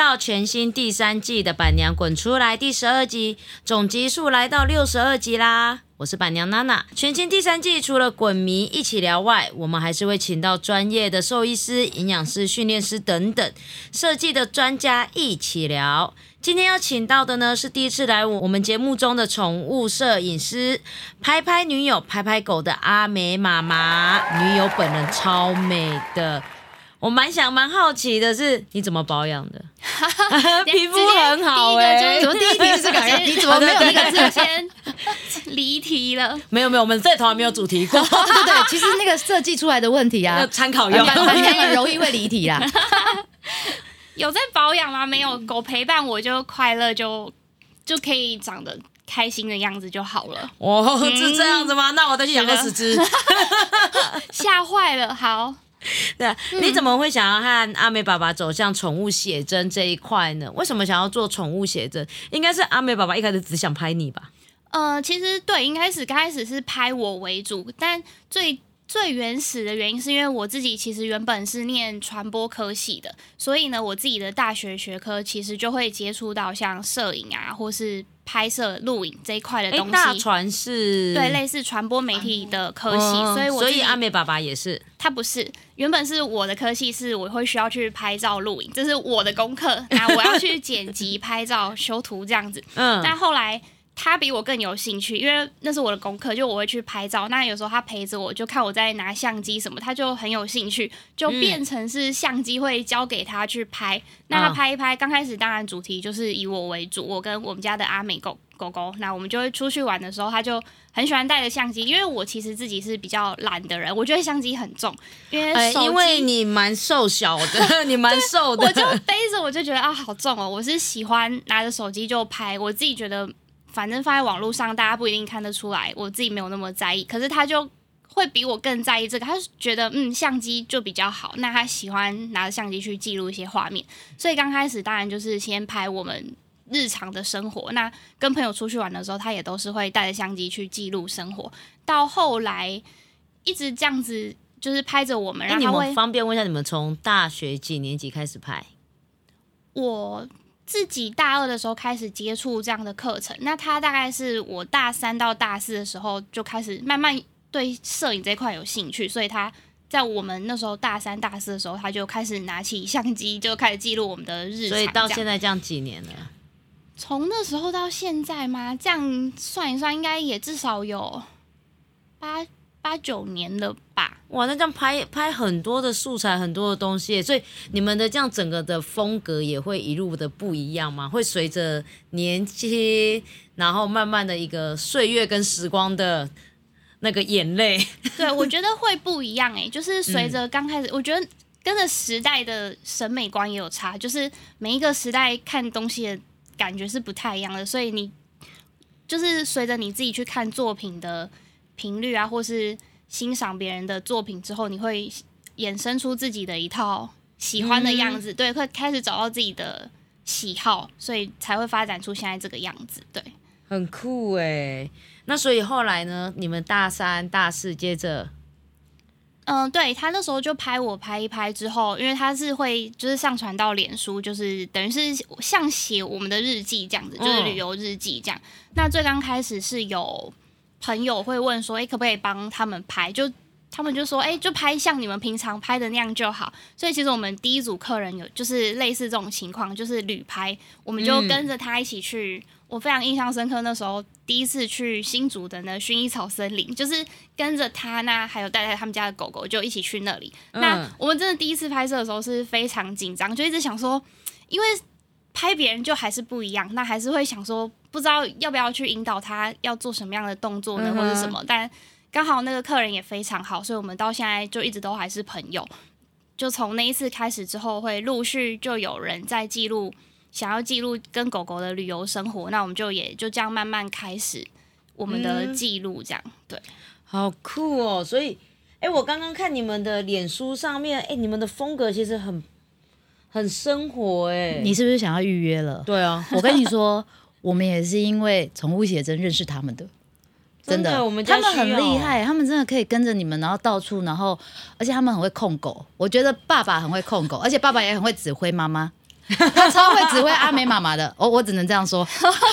到全新第三季的《板娘滚出来》第十二集，总集数来到六十二集啦。我是板娘娜娜。全新第三季除了滚迷一起聊外，我们还是会请到专业的兽医师、营养师、训练师等等设计的专家一起聊。今天要请到的呢是第一次来我们节目中的宠物摄影师，拍拍女友、拍拍狗的阿美妈妈。女友本人超美的。我蛮想蛮好奇的是，你怎么保养的？皮肤很好哎、怎么第一题是这个？你怎么没有那个这先离题了？没有没有，我们这头还没有主题过，对对对，其实那个设计出来的问题啊要，参考用。很容易会离题啦。有在保养吗？没有，狗陪伴我就快乐，就就可以长得开心的样子就好了。哦，是这样子吗？那我再去养个十只。吓坏了，好，对啊，你怎么会想要和阿美爸爸走向宠物写真这一块呢？为什么想要做宠物写真？应该是阿美爸爸一开始只想拍你吧？呃，其实对，一开始刚开始是拍我为主，但最最原始的原因是因为我自己其实原本是念传播科系的，所以呢，我自己的大学学科其实就会接触到像摄影啊，或是拍摄、录影这一块的哎，东西。大船是对，类似传播媒体的科系，所以我所以阿美爸爸也是。他不是，原本是我的科系，是我会需要去拍照、录影，这是我的功课。那我要去剪辑、拍照、修图这样子。嗯，但后来他比我更有兴趣，因为那是我的功课，就我会去拍照。那有时候他陪着我，就看我在拿相机什么，他就很有兴趣，就变成是相机会交给他去拍。那他拍一拍，刚开始当然主题就是以我为主，我跟我们家的阿美狗狗狗，那我们就会出去玩的时候，他就很喜欢带着相机，因为我其实自己是比较懒的人，我觉得相机很重，因为因为你蛮瘦小的，你蛮瘦的，我就背着我就觉得啊好重哦，我是喜欢拿着手机就拍，我自己觉得反正放在网络上大家不一定看得出来，我自己没有那么在意，可是他就。会比我更在意这个，他觉得嗯相机就比较好，那他喜欢拿着相机去记录一些画面，所以刚开始当然就是先拍我们日常的生活，那跟朋友出去玩的时候，他也都是会带着相机去记录生活，到后来一直这样子就是拍着我们，哎，你们方便问一下，你们从大学几年级开始拍？我自己大二的时候开始接触这样的课程，那他大概是我大三到大四的时候就开始慢慢对摄影这一块有兴趣，所以他在我们那时候大三、大四的时候，他就开始拿起相机，就开始记录我们的日常。所以到现在这样几年了？从那时候到现在吗？这样算一算，应该也至少有八八九年了吧。哇，那这样拍拍很多的素材，很多的东西，所以你们的这样整个的风格也会一路的不一样吗？会随着年纪，然后慢慢的一个岁月跟时光的那个眼泪，对，我觉得会不一样诶、就是随着刚开始，我觉得跟着时代的审美观也有差，就是每一个时代看东西的感觉是不太一样的，所以你就是随着你自己去看作品的频率啊，或是欣赏别人的作品之后，你会衍生出自己的一套喜欢的样子，对，会开始找到自己的喜好，所以才会发展出现在这个样子，对。很酷哎。那所以后来呢？你们大三、大四接着，嗯，对他那时候就拍我拍一拍之后，因为他是会就是上传到脸书，就是等于是像写我们的日记这样子，就是旅游日记这样。那最刚开始是有朋友会问说，哎、可不可以帮他们拍？就他们就说，哎、就拍像你们平常拍的那样就好。所以其实我们第一组客人有就是类似这种情况，就是旅拍，我们就跟着他一起去。我非常印象深刻，那时候第一次去新竹的那薰衣草森林，就是跟着他那还有带带他们家的狗狗，就一起去那里。那嗯我们真的第一次拍摄的时候是非常紧张，就一直想说，因为拍别人就还是不一样，那还是会想说，不知道要不要去引导他要做什么样的动作呢，嗯或者什么。但刚好那个客人也非常好，所以我们到现在就一直都还是朋友。就从那一次开始之后，会陆续就有人在记录，想要记录跟狗狗的旅游生活，那我们就也就这样慢慢开始我们的嗯记录，这样、对。好酷哦！所以，哎，我刚刚看你们的脸书上面，哎，你们的风格其实很很生活哎。你是不是想要预约了？对啊，我跟你说，我们也是因为宠物写真认识他们的。真的，我们他们很厉害，他们真的可以跟着你们，然后到处，然后而且他们很会控狗。我觉得爸爸很会控狗，而且爸爸也很会指挥妈妈。他超会指挥阿美妈妈的。哦，我只能这样说。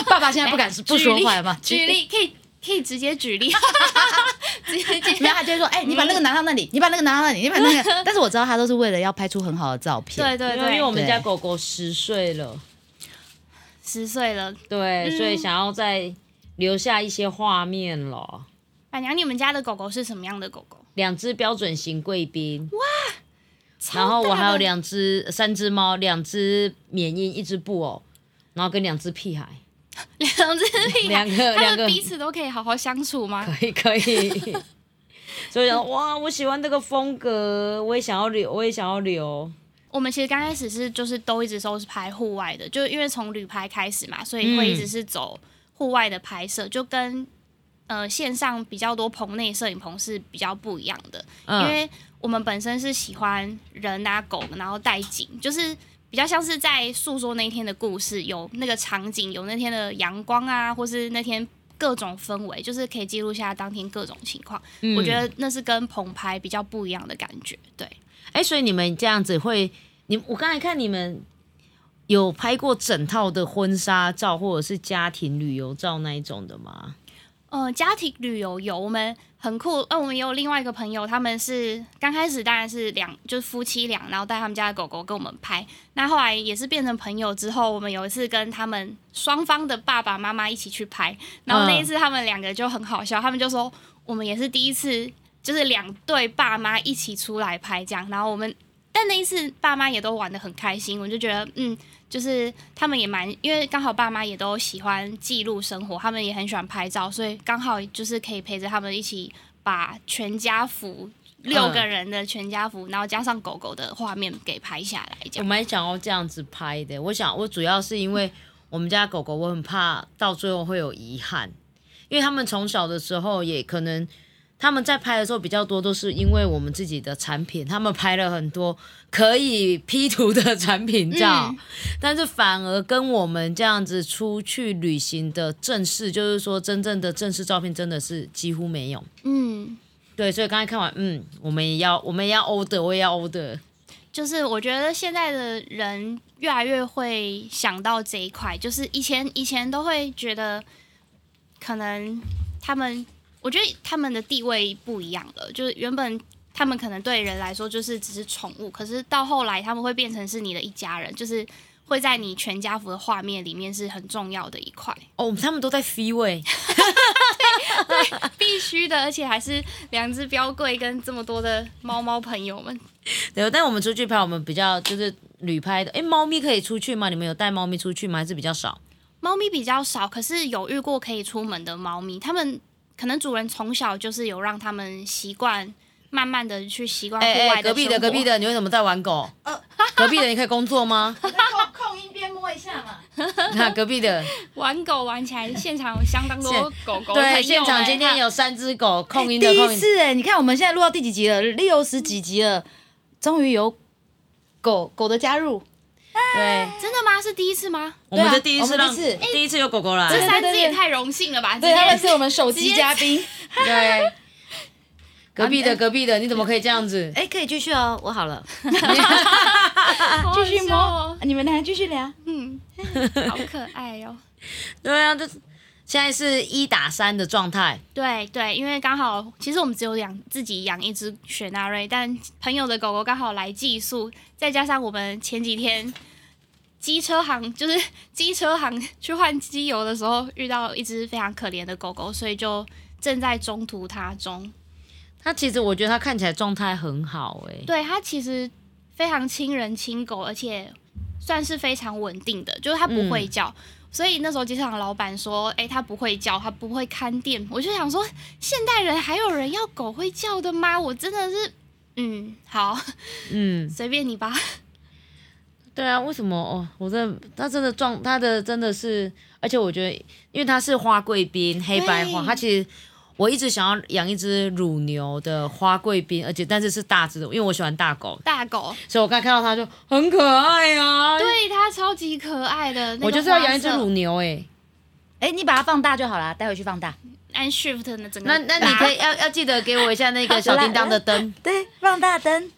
爸爸现在不敢不说话嘛？举例可以可以直接举例，直接接没有，他就会说：“哎、你把那个拿到那里，你把那个拿到那里，你把那个。”但是我知道他都是为了要拍出很好的照片。对对对，因为我们家狗狗十岁了，十岁了，对，嗯所以想要再留下一些画面了。板娘，你们家的狗狗是什么样的狗狗？两只标准型贵宾，哇然后我还有两只、三只猫，两只缅因，一只布偶，然后跟两只屁孩，两只屁孩，两个他两个们彼此都可以好好相处吗？可以可以。所以想哇，我喜欢这个风格，我也想要留，我也想要留。我们其实刚开始是就是都一直都是拍户外的，就因为从旅拍开始嘛，所以会一直是走户外的拍摄，就跟呃线上比较多棚内摄影棚是比较不一样的。嗯，因为我们本身是喜欢人啊狗，然后带景，就是比较像是在诉说那天的故事，有那个场景，有那天的阳光啊，或是那天各种氛围，就是可以记录下当天各种情况。嗯我觉得那是跟棚拍比较不一样的感觉。对，哎、所以你们这样子会，你我刚才看你们有拍过整套的婚纱照或者是家庭旅游照那一种的吗？呃，家庭旅游有我们很酷，呃，我们也有另外一个朋友，他们是刚开始当然是两就是夫妻俩，然后带他们家的狗狗跟我们拍。那后来也是变成朋友之后，我们有一次跟他们双方的爸爸妈妈一起去拍，然后那一次他们两个就很好笑，他们就说我们也是第一次，就是两对爸妈一起出来拍这样，然后我们。但那一次爸妈也都玩的很开心，我就觉得，嗯，就是他们也蛮，因为刚好爸妈也都喜欢记录生活，他们也很喜欢拍照，所以刚好就是可以陪着他们一起把全家福六个人的全家福，然后加上狗狗的画面给拍下来。我蛮想要这样子拍的。我想，我主要是因为我们家狗狗，我很怕到最后会有遗憾，因为他们从小的时候也可能。他们在拍的时候比较多，都是因为我们自己的产品，他们拍了很多可以 P 图的产品照，嗯但是反而跟我们这样子出去旅行的正式，就是说真正的正式照片，真的是几乎没有。嗯，对，所以刚才看完，嗯，我们也要，我们也要 order，我也要 order。就是我觉得现在的人越来越会想到这一块，就是以前以前都会觉得，可能他们，我觉得他们的地位不一样了，就是原本。他们可能对人来说就是只是宠物，可是到后来他们会变成是你的一家人，就是会在你全家福的画面里面是很重要的一块，哦，他们都在 free 位，必须的，而且还是两只标贵跟这么多的猫猫朋友们。对，但我们出去拍，我们比较就是旅拍的。哎，猫咪可以出去吗？你们有带猫咪出去吗？还是比较少？猫咪比较少，可是有遇过可以出门的猫咪，它们可能主人从小就是有让他们习惯，慢慢的去习惯户哎哎，外的隔壁的隔壁的，你为什么在玩狗？隔壁的你可以工作吗？控控音边摸一下嘛。那隔壁的，玩狗玩起来，现场有相当多狗狗对，朋友们现场今天有三只狗，控音的第控音。一次哎，你看我们现在录到第几集了？六十几集了，终于有狗狗的加入。对，真的吗？是第一次吗？我们的第一次让第一次第一次有狗狗来，这三对对只也太荣幸了吧！对，直接他们是我们首席嘉宾。对。隔壁的隔壁的，你怎么可以这样子？哎，可以继续哦，我好了，继续笑哦摸，你们俩继续聊。嗯，好可爱哦。对啊，这现在是一打三的状态。对对，因为刚好其实我们只有养自己养一只雪纳瑞，但朋友的狗狗刚好来寄宿，再加上我们前几天机车行就是机车行去换机油的时候遇到一只非常可怜的狗狗，所以就正在中途它中。它其实我觉得它看起来状态很好哎、对它其实非常亲人亲狗，而且算是非常稳定的，就是它不会叫。所以那时候机场老板说：“哎、它不会叫，它不会看店。”我就想说，现代人还有人要狗会叫的吗？我真的是，嗯，好，嗯，随便你吧。对啊，为什么哦？我真的，它真的撞他的真的是，而且我觉得，因为他是花贵宾黑白花，对它其实我一直想要养一只乳牛的花贵宾，而且但是是大只的，因为我喜欢大狗，大狗所以我刚看到它就很可爱啊。对它超级可爱的，那个我就是要养一只乳牛哎、哎，你把它放大就好了，待会去放大。按 shift 的整个那那你可以要要记得给我一下那个小叮当的灯。对，放大灯。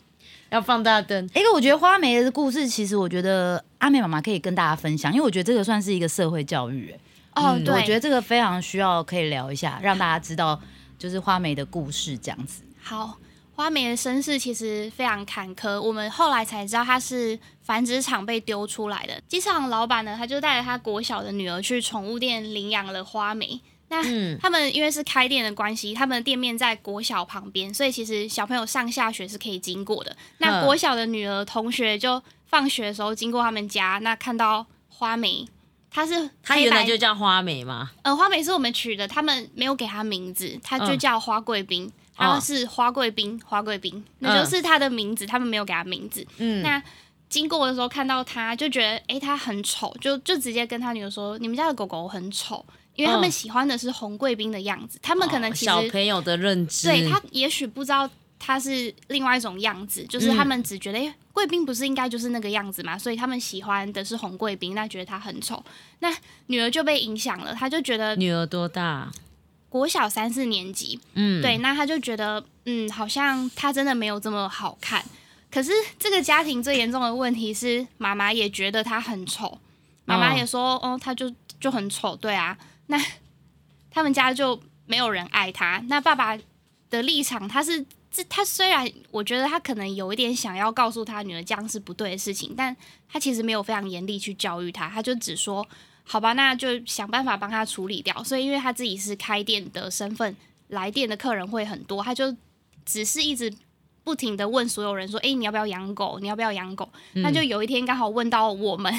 要放大灯。一个我觉得花梅的故事，其实我觉得阿美妈妈可以跟大家分享，因为我觉得这个算是一个社会教育、哎哦，嗯对，我觉得这个非常需要可以聊一下，让大家知道就是花梅的故事这样子。好，花梅的身世其实非常坎坷，我们后来才知道她是繁殖场被丢出来的。机场老板呢，他就带着他国小的女儿去宠物店领养了花梅。那嗯。他们因为是开店的关系，他们的店面在国小旁边，所以其实小朋友上下学是可以经过的。那嗯。国小的女儿同学就放学的时候经过他们家，那看到花梅，她是它原来就叫花美吗，呃，花梅是我们取的，他们没有给她名字，她就嗯。叫花贵宾，哦。她是花贵宾，花贵宾，那就是她的名字，他们没有给她名字。嗯，那经过的时候看到她，就觉得诶，她很丑，就就直接跟他女儿说，你们家的狗狗很丑，因为他们嗯。喜欢的是红贵宾的样子，他们可能哦其实、小朋友的认知，对他也许不知道他是另外一种样子，就是嗯。他们只觉得，哎，贵宾不是应该就是那个样子嘛，所以他们喜欢的是红贵宾，那觉得他很丑，那女儿就被影响了，她就觉得女儿多大？国小三四年级，嗯，对，那他就觉得，嗯，好像他真的没有这么好看。可是这个家庭最严重的问题是，妈妈也觉得他很丑，妈妈也说，哦，他就就很丑，对啊。那他们家就没有人爱他。那爸爸的立场，他是这他虽然我觉得他可能有一点想要告诉他女儿这样是不对的事情，但他其实没有非常严厉去教育他，他就只说。好吧，那就想办法帮他处理掉。所以，因为他自己是开店的身份，来店的客人会很多，他就只是一直不停的问所有人说：“诶，你要不要养狗？你要不要养狗？”那就有一天刚好问到我们，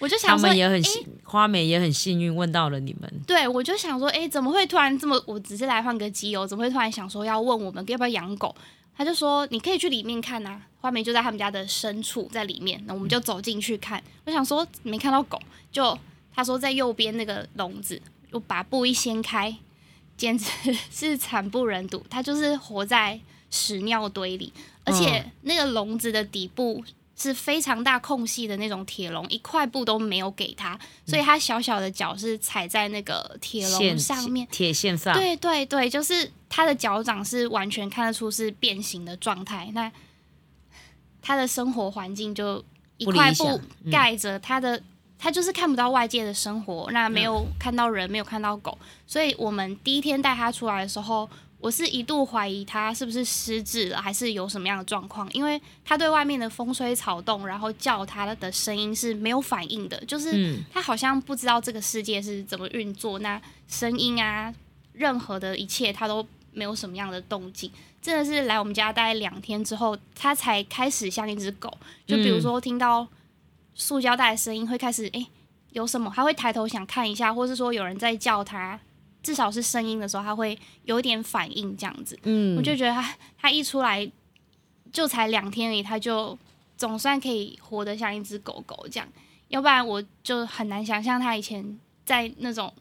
我就他想说们：“也很幸，花美也很幸运问到了你们。对，我就想说，诶，怎么会突然这么？我只是来换个机油，怎么会突然想说要问我们要不要养狗？他就说你可以去里面看啊，花梅就在他们家的深处，在里面。那我们就走进去看。我想说没看到狗，就他说在右边那个笼子，我把布一掀开，简直 是惨不忍睹。它就是活在屎尿堆里，而且那个笼子的底部是非常大空隙的那种铁笼，一块布都没有给他，所以他小小的脚是踩在那个铁笼上面。铁线上，对对对，就是他的脚掌是完全看得出是变形的状态。那他的生活环境就一块布盖着他的，他就是看不到外界的生活，那没有看到人，没有看到狗，所以我们第一天带他出来的时候。我是一度怀疑他是不是失智了，还是有什么样的状况，因为他对外面的风吹草动，然后叫他的声音是没有反应的，就是嗯他好像不知道这个世界是怎么运作，那声音啊，任何的一切他都没有什么样的动静。真的是来我们家待两天之后，他才开始像一只狗。就比如说听到塑胶袋的声音，会开始诶有什么，他会抬头想看一下，或是说有人在叫他，至少是声音的时候，他会有一点反应这样子。嗯，我就觉得他他一出来就才两天而已，他就总算可以活得像一只狗狗这样，要不然我就很难想象他以前在那种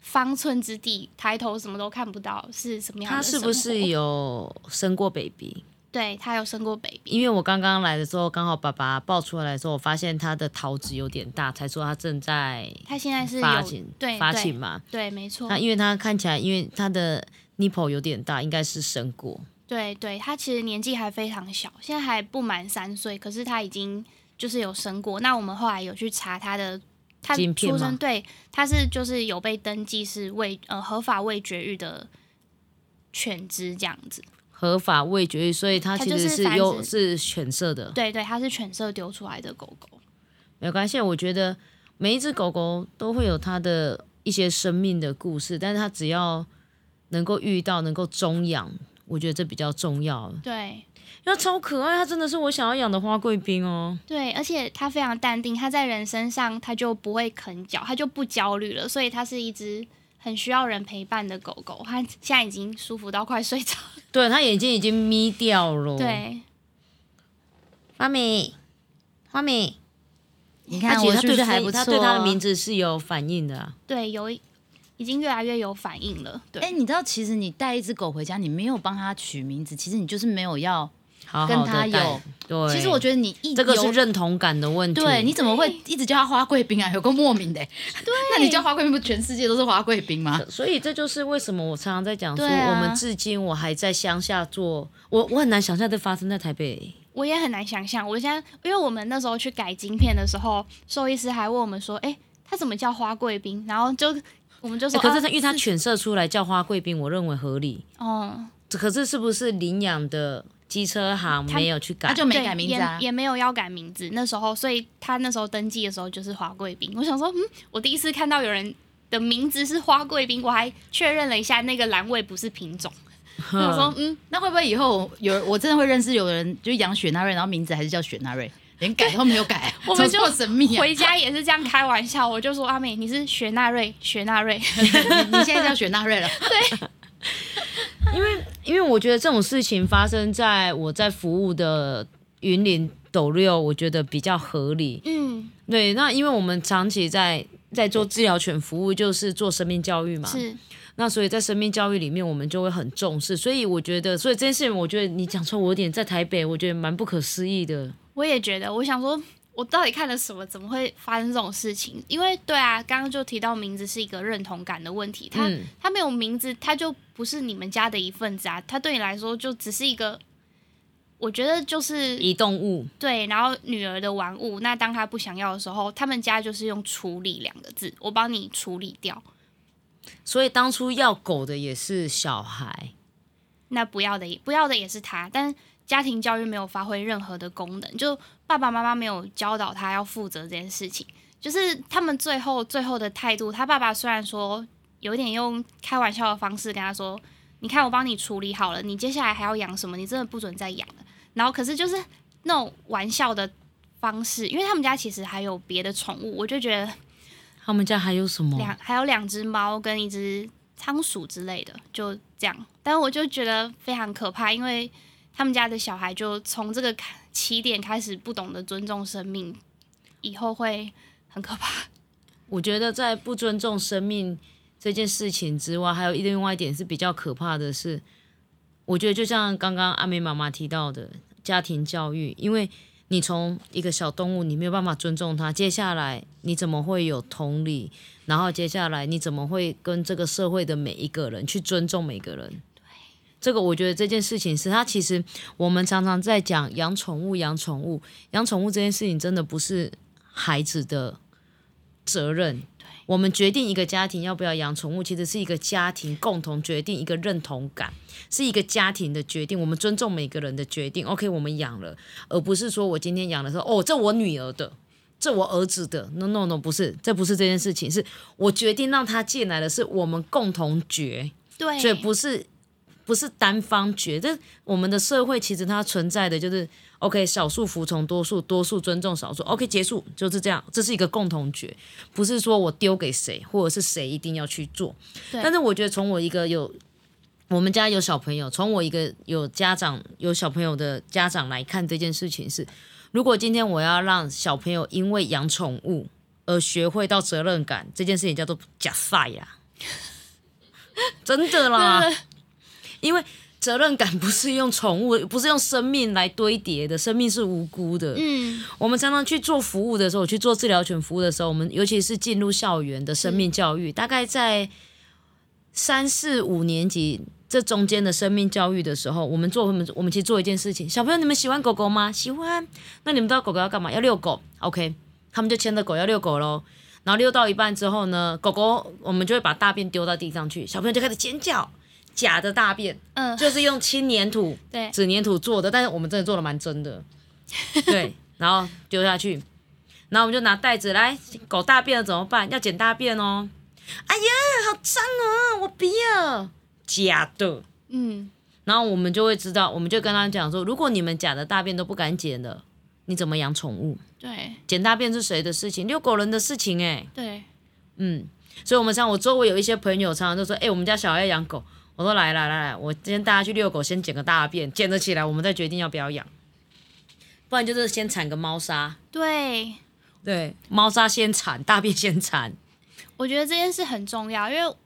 方寸之地抬头什么都看不到是什么样的他的是不是有生过 baby？对他有生过 baby，因为我刚刚来的时候，刚好爸爸抱出来的时候，我发现他的桃子有点大，才说他正在他现在是有发情，发对发情嘛。对，没错那，因为他看起来，因为他的 nipple 有点大，应该是生过。对对，他其实年纪还非常小，现在还不满三岁，可是他已经就是有生过。那我们后来有去查他的，他出生对，他是就是有被登记是未呃合法未绝育的犬只这样子。合法未绝育，所以它它其实是就是犬舍的，对对，它是犬舍丢出来的狗狗。没关系。我觉得每一只狗狗都会有它的一些生命的故事，但是它只要能够遇到，能够中养，我觉得这比较重要。对因为它超可爱，它真的是我想要养的花贵宾哦。对，而且它非常淡定，它在人身上它就不会啃脚，它就不焦虑了，所以它是一只很需要人陪伴的狗狗。它现在已经舒服到快睡着了。对，它眼睛已经眯掉了。，对，花美，花美，你看我是不是还不错？它对它的名字是有反应的啊、对，有一已经越来越有反应了。对，哎、你知道其实你带一只狗回家，你没有帮它取名字，其实你就是没有要好好跟他有。对，其实我觉得你一这个是有认同感的问题。对，你怎么会一直叫他花贵宾啊？有个莫名的、对，那你叫花贵宾，不全世界都是花贵宾吗？所以这就是为什么我常常在讲说，啊我们至今我还在乡下做，我我很难想象这发生在台北。我也很难想象。我现在，因为我们那时候去改晶片的时候，兽医师还问我们说：“哎、他怎么叫花贵宾？”然后就我们就说：“啊欸可是他因为他犬舍出来叫花贵宾，我认为合理。哦，这可是是不是领养的机车行没有去改他？就没改名字啊也，也没有要改名字。那时候，所以他那时候登记的时候就是花贵宾。我想说，嗯，我第一次看到有人的名字是花贵宾，我还确认了一下那个栏位不是品种。我说，嗯，那会不会以后有我真的会认识有人就养雪纳瑞，然后名字还是叫雪纳瑞，连改都没有改，我们这么神秘啊！回家也是这样开玩笑，我就说阿美你是雪纳瑞，雪纳瑞。你你现在叫雪纳瑞了，因为因为我觉得这种事情发生在我在服务的云林斗六，我觉得比较合理。嗯，对，那因为我们长期在在做治疗犬服务，就是做生命教育嘛。是那所以在生命教育里面，我们就会很重视。所以我觉得，所以这件事情，我觉得你讲出，我有点在台北，我觉得蛮不可思议的。我也觉得，我想说，我到底看了什么？怎么会发生这种事情？因为对啊，刚刚就提到名字是一个认同感的问题，他、嗯他没有名字，他就不是你们家的一份子啊，他对你来说就只是一个，我觉得就是移动物，对，然后女儿的玩物。那当他不想要的时候，他们家就是用处理两个字，我帮你处理掉。所以当初要狗的也是小孩。那不要的也不要的也是他，但家庭教育没有发挥任何的功能，就爸爸妈妈没有教导他要负责这件事情，就是他们最后最后的态度，他爸爸虽然说有点用开玩笑的方式跟他说，你看我帮你处理好了，你接下来还要养什么，你真的不准再养了，然后可是就是那种玩笑的方式，因为他们家其实还有别的宠物，我就觉得他们家还有什么？两还有两只猫跟一只仓鼠之类的，就这样。但我就觉得非常可怕，因为他们家的小孩就从这个起点开始不懂得尊重生命，以后会很可怕。我觉得在不尊重生命这件事情之外，还有另外一点是比较可怕的是，我觉得就像刚刚阿美妈妈提到的家庭教育，因为你从一个小动物，你没有办法尊重它，接下来你怎么会有同理？然后接下来你怎么会跟这个社会的每一个人去尊重每个人？这个我觉得这件事情是它其实我们常常在讲养宠物，养宠物，养宠物这件事情真的不是孩子的责任。我们决定一个家庭要不要养宠物，其实是一个家庭共同决定，一个认同感，是一个家庭的决定。我们尊重每个人的决定。OK，我们养了，而不是说我今天养的时候，哦，这我女儿的，这我儿子的。No No No，不是，这不是这件事情，是我决定让他进来的是我们共同决。对，所以不是不是单方觉得我们的社会其实它存在的就是 OK，少数服从多数，多数尊重少数。OK，结束就是这样，这是一个共同觉，不是说我丢给谁或者是谁一定要去做。对但是我觉得从我一个有我们家有小朋友，从我一个有家长有小朋友的家长来看这件事情是，如果今天我要让小朋友因为养宠物而学会到责任感，这件事情叫做假赛呀。真的啦，因为责任感不是用宠物，不是用生命来堆叠的，生命是无辜的。嗯，我们常常去做服务的时候，去做治疗犬服务的时候，我们尤其是进入校园的生命教育，大概在三四五年级这中间的生命教育的时候，我们做我们我们其实做一件事情，小朋友你们喜欢狗狗吗？喜欢，那你们知道狗狗要干嘛？要遛狗，OK，他们就牵着狗要遛狗喽。然后遛到一半之后呢，狗狗我们就会把大便丢到地上去，小朋友就开始尖叫，假的大便，嗯就是用轻粘土 对，纸粘土做的，但是我们真的做的蛮真的，对，然后丢下去，然后我们就拿袋子来，狗大便了怎么办？要捡大便哦。哎呀，好脏哦，我不要，假的。嗯，然后我们就会知道，我们就跟他讲说，如果你们假的大便都不敢捡了，你怎么养宠物？对捡大便是谁的事情？遛狗人的事情哎、对，嗯，所以我们像我周围有一些朋友，常常都说，哎、我们家小孩要养狗，我说来来来来，我今天带他去遛狗，先捡个大便，捡得起来，我们再决定要不要养，不然就是先铲个猫砂，对，对，猫砂先铲，大便先铲，我觉得这件事很重要，因为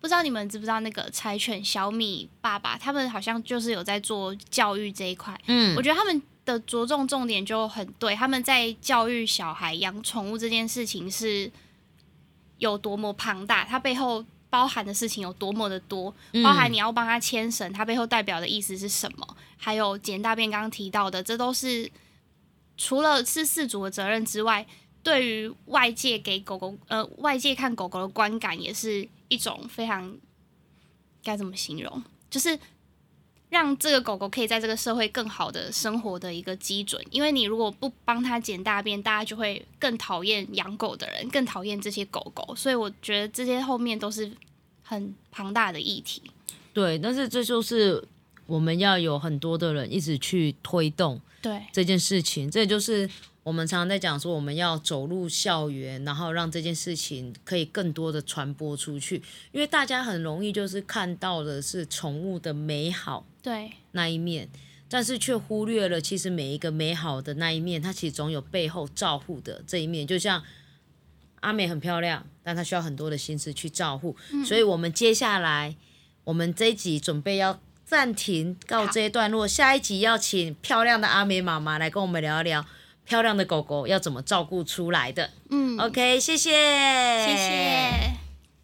不知道你们知不知道那个柴犬小米爸爸，他们好像就是有在做教育这一块。嗯我觉得他们的着重重点就很对，他们在教育小孩养宠物这件事情是有多么庞大，它背后包含的事情有多么的多，嗯。包含你要帮他牵绳，它背后代表的意思是什么，还有简大便刚刚提到的，这都是除了是饲主的责任之外，对于外界给狗狗呃外界看狗狗的观感，也是一种非常该怎么形容，就是让这个狗狗可以在这个社会更好的生活的一个基准。因为你如果不帮它捡大便，大家就会更讨厌养狗的人，更讨厌这些狗狗。所以我觉得这些后面都是很庞大的议题。对，但是这就是我们要有很多的人一直去推动对这件事情，这就是我们常常在讲说，我们要走入校园，然后让这件事情可以更多的传播出去，因为大家很容易就是看到的是宠物的美好对那一面。但是却忽略了，其实每一个美好的那一面，它其实总有背后照护的这一面。就像阿美很漂亮，但她需要很多的心思去照护。所以，我们接下来，我们这一集准备要暂停告这一段落，下一集要请漂亮的阿美妈妈来跟我们聊一聊漂亮的狗狗要怎么照顾出来的。嗯，OK，谢谢，谢谢。